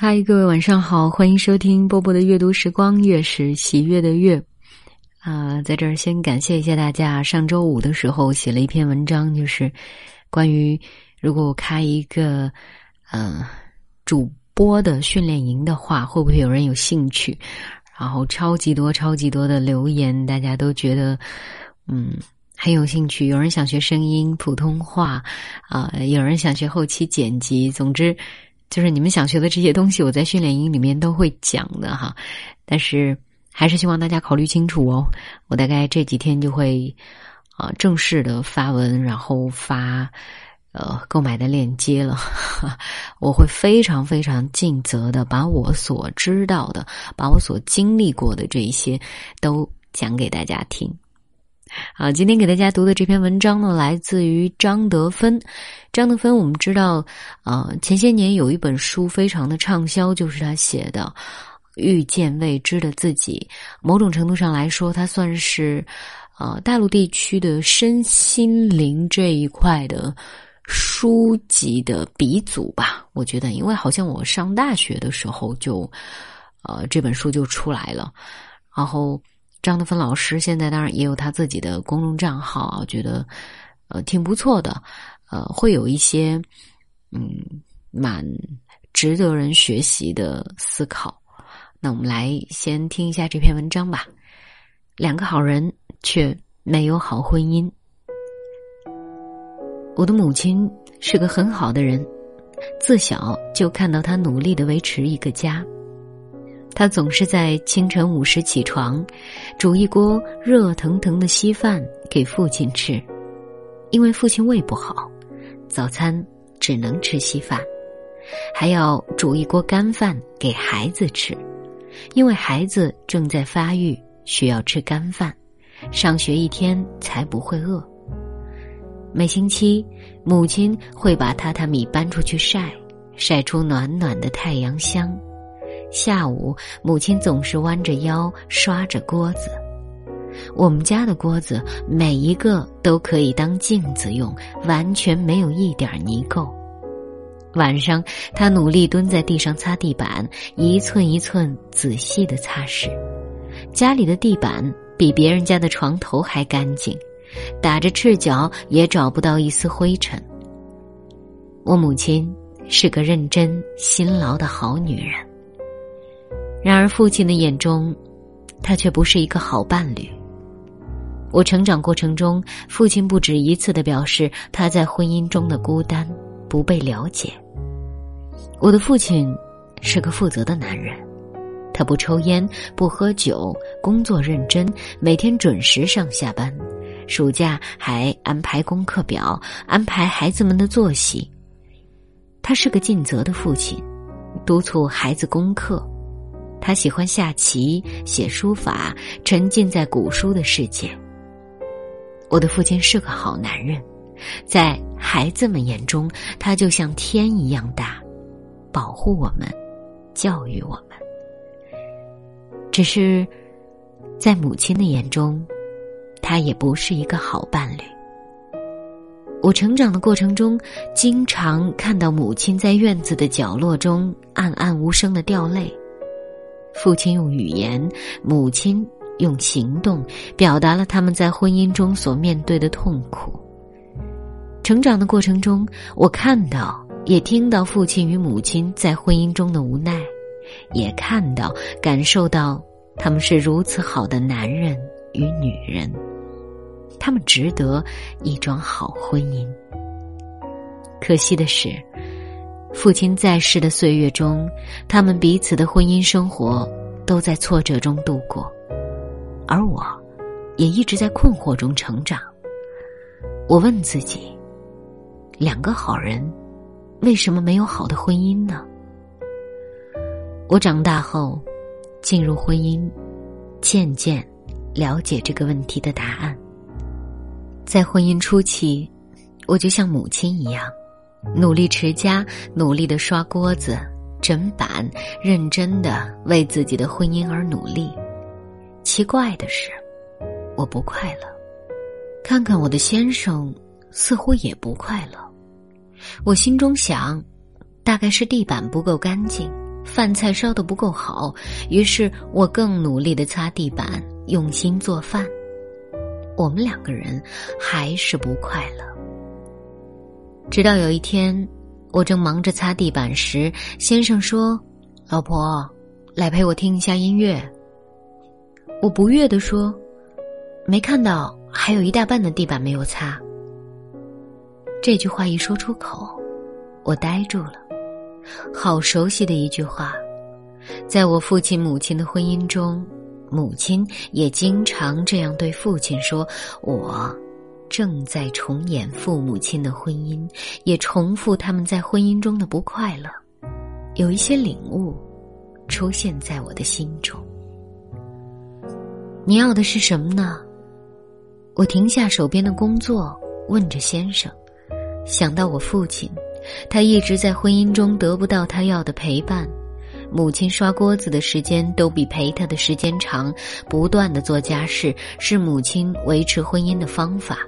嗨，各位晚上好，欢迎收听波波的阅读时光，月是喜悦的月。啊，在这儿先感谢一下大家。上周五的时候写了一篇文章，就是关于如果我开一个嗯主播的训练营的话，会不会有人有兴趣？然后超级多、超级多的留言，大家都觉得嗯很有兴趣。有人想学声音、普通话啊，有人想学后期剪辑，总之。就是你们想学的这些东西，我在训练营里面都会讲的哈。但是还是希望大家考虑清楚哦。我大概这几天就会啊正式的发文，然后发呃购买的链接了。我会非常非常尽责的把我所知道的、把我所经历过的这一些都讲给大家听。啊，今天给大家读的这篇文章呢，来自于张德芬。张德芬，我们知道，啊，前些年有一本书非常的畅销，就是他写的《遇见未知的自己》。某种程度上来说，他算是啊大陆地区的身心灵这一块的书籍的鼻祖吧。我觉得，因为好像我上大学的时候就，呃，这本书就出来了，然后。张德芬老师现在当然也有他自己的公众账号啊，我，觉得呃挺不错的，呃会有一些嗯蛮值得人学习的思考。那我们来先听一下这篇文章吧。两个好人却没有好婚姻。我的母亲是个很好的人，自小就看到她努力的维持一个家。他总是在清晨五时起床，煮一锅热腾腾的稀饭给父亲吃，因为父亲胃不好，早餐只能吃稀饭；还要煮一锅干饭给孩子吃，因为孩子正在发育，需要吃干饭，上学一天才不会饿。每星期，母亲会把榻榻米搬出去晒，晒出暖暖的太阳香。下午，母亲总是弯着腰刷着锅子。我们家的锅子每一个都可以当镜子用，完全没有一点泥垢。晚上，他努力蹲在地上擦地板，一寸一寸仔细的擦拭。家里的地板比别人家的床头还干净，打着赤脚也找不到一丝灰尘。我母亲是个认真辛劳的好女人。然而，父亲的眼中，他却不是一个好伴侣。我成长过程中，父亲不止一次的表示他在婚姻中的孤单，不被了解。我的父亲是个负责的男人，他不抽烟，不喝酒，工作认真，每天准时上下班，暑假还安排功课表，安排孩子们的作息。他是个尽责的父亲，督促孩子功课。他喜欢下棋、写书法，沉浸在古书的世界。我的父亲是个好男人，在孩子们眼中，他就像天一样大，保护我们，教育我们。只是，在母亲的眼中，他也不是一个好伴侣。我成长的过程中，经常看到母亲在院子的角落中暗暗无声的掉泪。父亲用语言，母亲用行动，表达了他们在婚姻中所面对的痛苦。成长的过程中，我看到也听到父亲与母亲在婚姻中的无奈，也看到感受到他们是如此好的男人与女人，他们值得一桩好婚姻。可惜的是。父亲在世的岁月中，他们彼此的婚姻生活都在挫折中度过，而我，也一直在困惑中成长。我问自己：两个好人，为什么没有好的婚姻呢？我长大后，进入婚姻，渐渐了解这个问题的答案。在婚姻初期，我就像母亲一样。努力持家，努力的刷锅子、砧板，认真的为自己的婚姻而努力。奇怪的是，我不快乐。看看我的先生，似乎也不快乐。我心中想，大概是地板不够干净，饭菜烧的不够好，于是我更努力的擦地板，用心做饭。我们两个人还是不快乐。直到有一天，我正忙着擦地板时，先生说：“老婆，来陪我听一下音乐。”我不悦的说：“没看到还有一大半的地板没有擦。”这句话一说出口，我呆住了。好熟悉的一句话，在我父亲母亲的婚姻中，母亲也经常这样对父亲说：“我正在重演父母亲的婚姻，也重复他们在婚姻中的不快乐。”有一些领悟出现在我的心中。你要的是什么呢？我停下手边的工作，问着先生。想到我父亲，他一直在婚姻中得不到他要的陪伴，母亲刷锅子的时间都比陪他的时间长，不断的做家事是母亲维持婚姻的方法。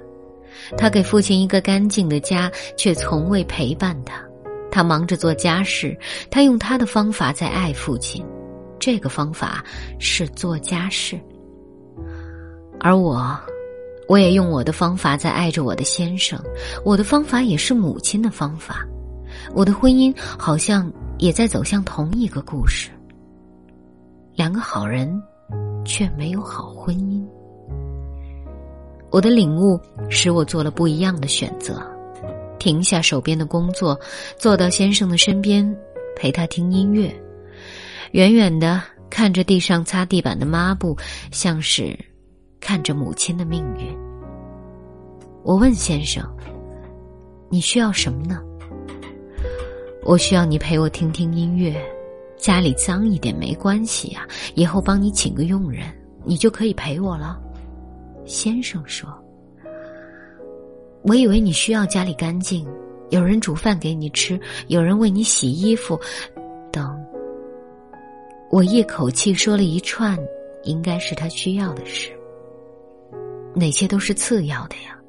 他给父亲一个干净的家，却从未陪伴他。他忙着做家事，他用他的方法在爱父亲，这个方法是做家事，而我。我也用我的方法在爱着我的先生，我的方法也是母亲的方法，我的婚姻好像也在走向同一个故事。两个好人，却没有好婚姻。我的领悟使我做了不一样的选择，停下手边的工作，坐到先生的身边，陪他听音乐，远远的看着地上擦地板的抹布，像是。看着母亲的命运，我问先生：“你需要什么呢？”我需要你陪我听听音乐，家里脏一点没关系呀，以后帮你请个佣人，你就可以陪我了。先生说：“我以为你需要家里干净，有人煮饭给你吃，有人为你洗衣服，等。”我一口气说了一串，应该是他需要的事。哪些都是次要的呀，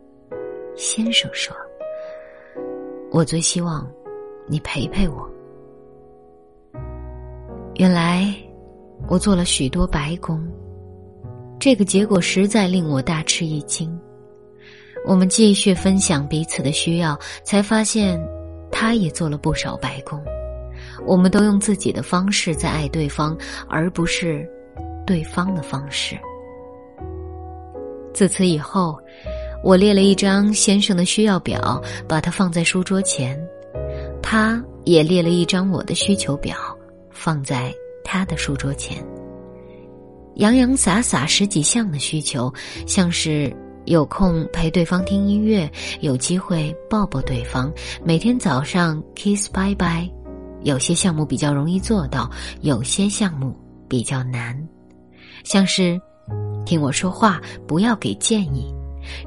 先生说。我最希望你陪陪我。原来我做了许多白工，这个结果实在令我大吃一惊。我们继续分享彼此的需要，才发现他也做了不少白工。我们都用自己的方式在爱对方，而不是对方的方式。自此以后，我列了一张先生的需要表，把它放在书桌前；他也列了一张我的需求表，放在他的书桌前。洋洋洒洒十几项的需求，像是有空陪对方听音乐，有机会抱抱对方，每天早上 kiss bye bye。有些项目比较容易做到，有些项目比较难，像是。听我说话，不要给建议，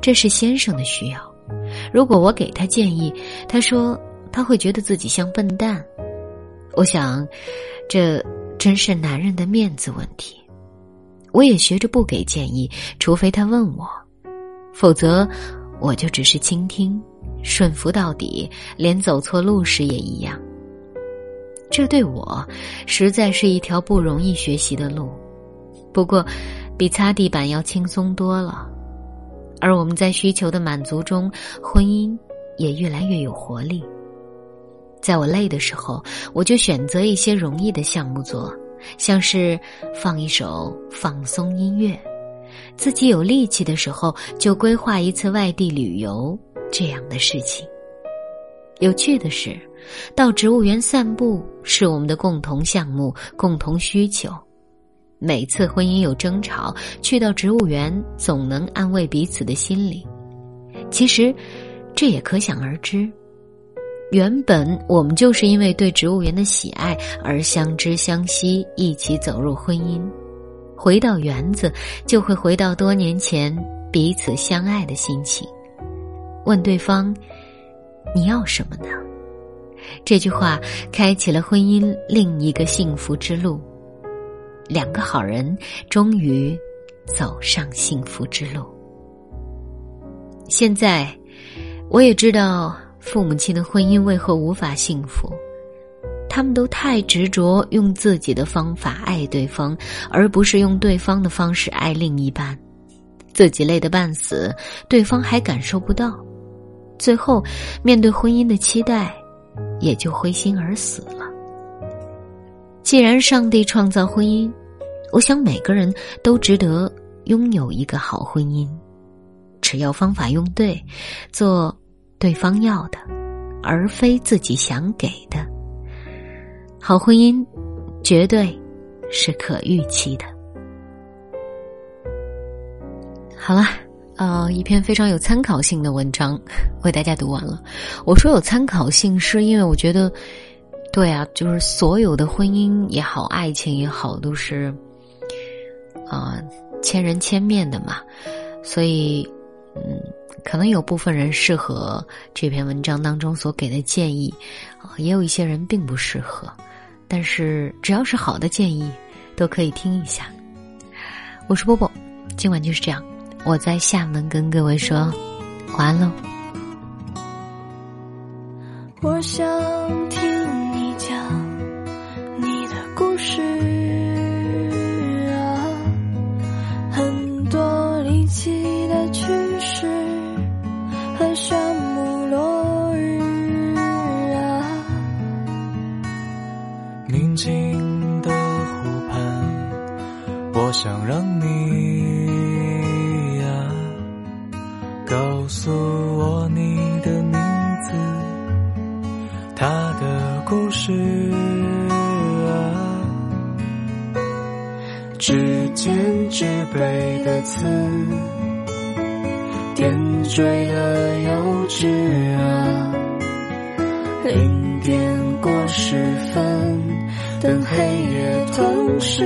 这是先生的需要。如果我给他建议，他说他会觉得自己像笨蛋。我想，这真是男人的面子问题。我也学着不给建议，除非他问我，否则我就只是倾听，顺服到底，连走错路时也一样。这对我实在是一条不容易学习的路。不过。比擦地板要轻松多了，而我们在需求的满足中，婚姻也越来越有活力。在我累的时候，我就选择一些容易的项目做，像是放一首放松音乐；自己有力气的时候，就规划一次外地旅游这样的事情。有趣的是，到植物园散步是我们的共同项目、共同需求。每次婚姻有争吵，去到植物园总能安慰彼此的心理。其实，这也可想而知。原本我们就是因为对植物园的喜爱而相知相惜，一起走入婚姻。回到园子，就会回到多年前彼此相爱的心情。问对方：“你要什么呢？”这句话开启了婚姻另一个幸福之路。两个好人终于走上幸福之路。现在，我也知道父母亲的婚姻为何无法幸福，他们都太执着用自己的方法爱对方，而不是用对方的方式爱另一半。自己累得半死，对方还感受不到，最后面对婚姻的期待，也就灰心而死了。既然上帝创造婚姻，我想每个人都值得拥有一个好婚姻，只要方法用对，做对方要的，而非自己想给的。好婚姻，绝对是可预期的。好了，呃，一篇非常有参考性的文章为大家读完了。我说有参考性，是因为我觉得，对啊，就是所有的婚姻也好，爱情也好，都是啊千人千面的嘛。所以，嗯，可能有部分人适合这篇文章当中所给的建议，也有一些人并不适合。但是只要是好的建议，都可以听一下。我是波波，今晚就是这样。我在厦门跟各位说晚安喽。我想听想让你呀。告诉我你的名字，他的故事啊，指尖纸背的刺，点缀了幼稚啊，零点过十分，等黑夜吞噬。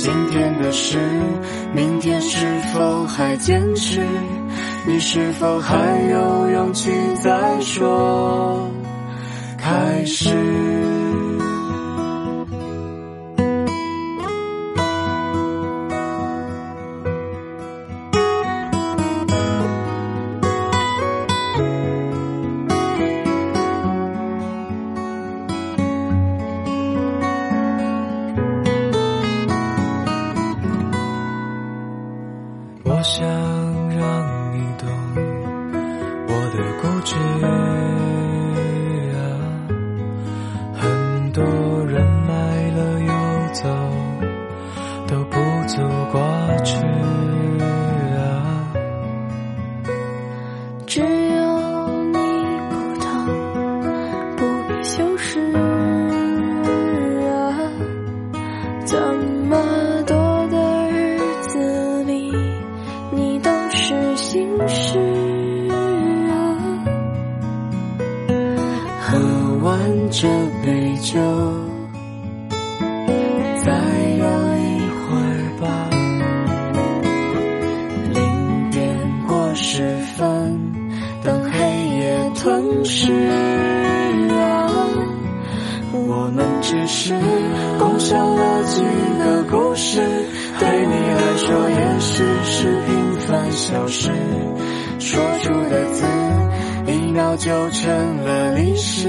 今天的事，明天是否还坚持？你是否还有勇气再说开始？的这杯酒，再摇一会儿吧。零点过十分，等黑夜吞噬啊。我们只是共享了几个故事，对你来说也许是平凡小事。说出的字，一秒就成了历史。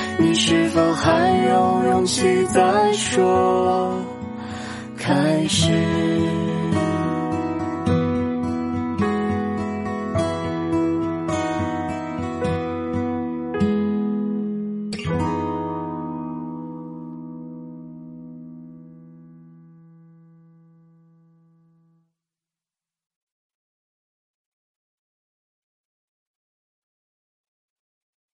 你是否还有勇气再说开始？